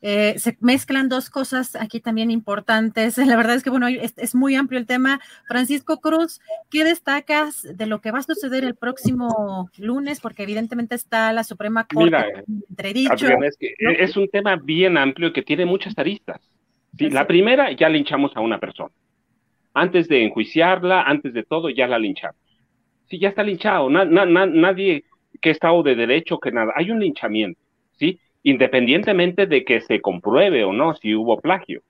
Eh, se mezclan dos cosas aquí también importantes. La verdad es que, bueno, es, es, muy amplio el tema. Francisco Cruz, ¿qué destacas de lo que va a suceder el próximo lunes? Porque evidentemente está la Suprema Corte Mira, entredicho. Es, que ¿no? es, un tema bien amplio que tiene muchas aristas. Sí, la primera, ya linchamos a una persona. Antes de enjuiciarla, antes de todo, ya la linchamos. Sí, ya está linchado. Na, na, na, nadie que Estado de Derecho, que nada. Hay un linchamiento, ¿sí? Independientemente de que se compruebe o no si hubo plagio.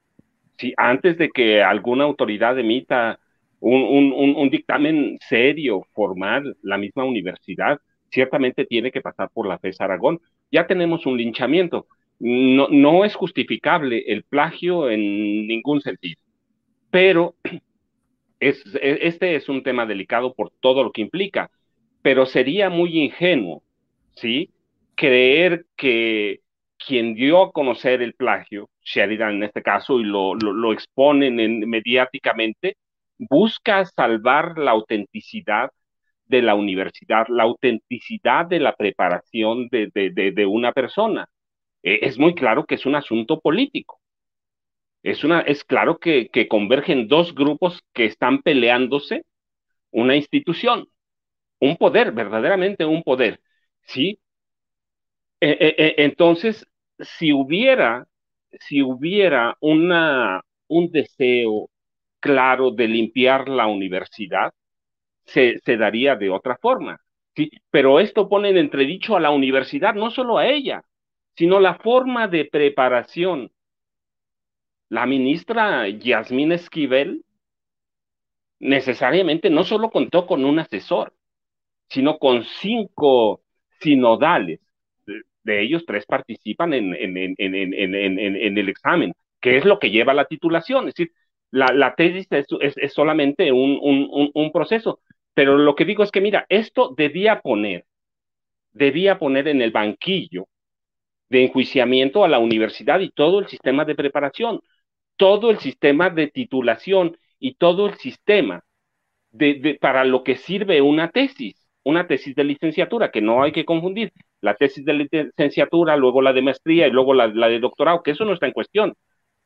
Si antes de que alguna autoridad emita un, dictamen serio, formal, la misma universidad, ciertamente tiene que pasar por la FES Aragón. Ya tenemos un linchamiento. No, es justificable el plagio en ningún sentido, pero es, este es un tema delicado por todo lo que implica, pero sería muy ingenuo, ¿sí? Creer que quien dio a conocer el plagio, Sheridan en este caso, y lo, lo, exponen en, mediáticamente, busca salvar la autenticidad de la universidad, la autenticidad de la preparación de, de, de, una persona. Eh, es muy claro que es un asunto político. Es, una, es claro que, que convergen dos grupos que están peleándose una institución, un poder, verdaderamente un poder. ¿sí? Eh, eh, entonces, si hubiera, si hubiera un deseo claro de limpiar la universidad, se, daría de otra forma. Pero esto pone en entredicho a la universidad, no solo a ella, sino la forma de preparación. La ministra Yasmín Esquivel necesariamente no solo contó con un asesor, sino con cinco sinodales de ellos tres participan en, el examen, que es lo que lleva la titulación. Es decir, la, tesis es, solamente un, proceso. Pero lo que digo es que, mira, esto debía poner, debía poner en el banquillo de enjuiciamiento a la universidad y todo el sistema de preparación, todo el sistema de titulación y todo el sistema de, para lo que sirve una tesis, una tesis de licenciatura, que no hay que confundir la tesis de licenciatura, luego la de maestría y luego la, de doctorado, que eso no está en cuestión,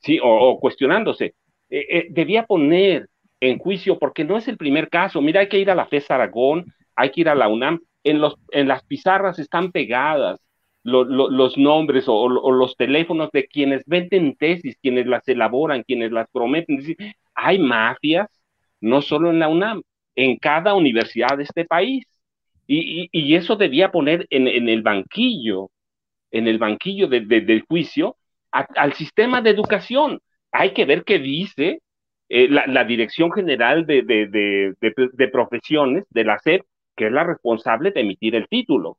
¿sí? O, cuestionándose. Eh, eh, debía poner en juicio, porque no es el primer caso. Mira, hay que ir a la FES Aragón, hay que ir a la UNAM. En, los, en las pizarras están pegadas lo, lo, los nombres o, los teléfonos de quienes venden tesis, quienes las elaboran, quienes las prometen. Hay mafias, no solo en la UNAM, en cada universidad de este país. Y, y, y eso debía poner en, en, el banquillo, en el banquillo de, de, del juicio, a, al sistema de educación. Hay que ver qué dice eh, la, la, Dirección General de, de, Profesiones de la SEP, que es la responsable de emitir el título.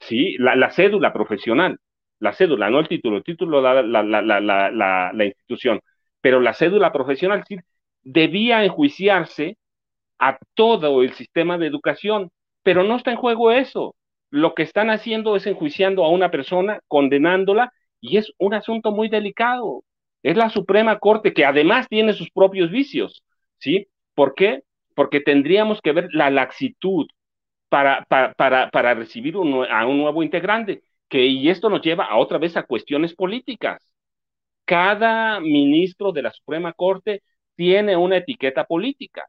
¿sí? La, la cédula profesional, la cédula, no el título, el título da la, la, la institución, pero la cédula profesional debía enjuiciarse a todo el sistema de educación pero no está en juego eso. Lo que están haciendo es enjuiciando a una persona, condenándola, y es un asunto muy delicado. Es la Suprema Corte que además tiene sus propios vicios, ¿sí? ¿Por qué? Porque tendríamos que ver la laxitud para, para, para, para recibir un, a un nuevo integrante, que, y esto nos lleva a otra vez a cuestiones políticas, cada ministro de la Suprema Corte tiene una etiqueta política.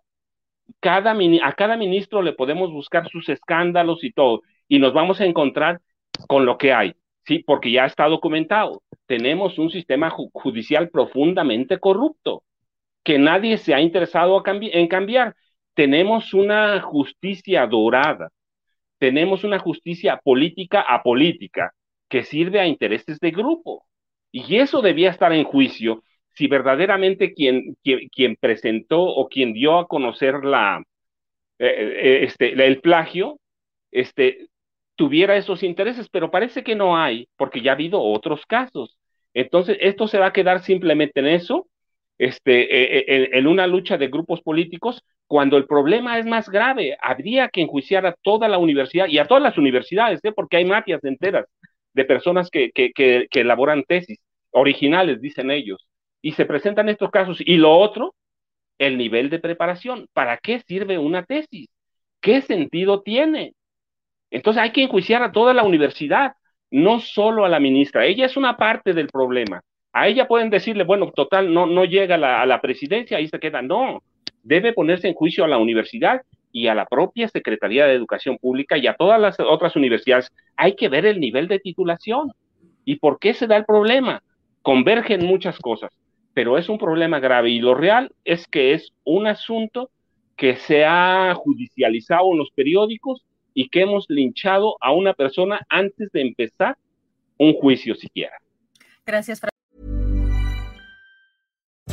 Cada, a cada ministro le podemos buscar sus escándalos y todo, y nos vamos a encontrar con lo que hay, ¿sí? Porque ya está documentado. Tenemos un sistema judicial profundamente corrupto, que nadie se ha interesado en cambiar. Tenemos una justicia dorada, tenemos una justicia política apolítica, que sirve a intereses de grupo. Y eso debía estar en juicio si verdaderamente quien, quien, presentó o quien dio a conocer la, eh, eh, este, el plagio este, tuviera esos intereses, pero parece que no hay, porque ya ha habido otros casos. Entonces, esto se va a quedar simplemente en eso, este, eh, en, una lucha de grupos políticos, cuando el problema es más grave. Habría que enjuiciar a toda la universidad y a todas las universidades, porque hay mafias enteras de personas que, que, elaboran tesis originales, dicen ellos, y se presentan estos casos. Y lo otro, el nivel de preparación. ¿Para qué sirve una tesis? ¿Qué sentido tiene? Entonces hay que enjuiciar a toda la universidad, no solo a la ministra. Ella es una parte del problema. A ella pueden decirle, bueno, total, no, no llega a la, a la presidencia, ahí se queda. No, debe ponerse en juicio a la universidad y a la propia Secretaría de Educación Pública y a todas las otras universidades, hay que ver el nivel de titulación. ¿Y por qué se da el problema? Convergen muchas cosas, pero es un problema grave y lo real es que es un asunto que se ha judicializado en los periódicos y que hemos linchado a una persona antes de empezar un juicio siquiera. Gracias,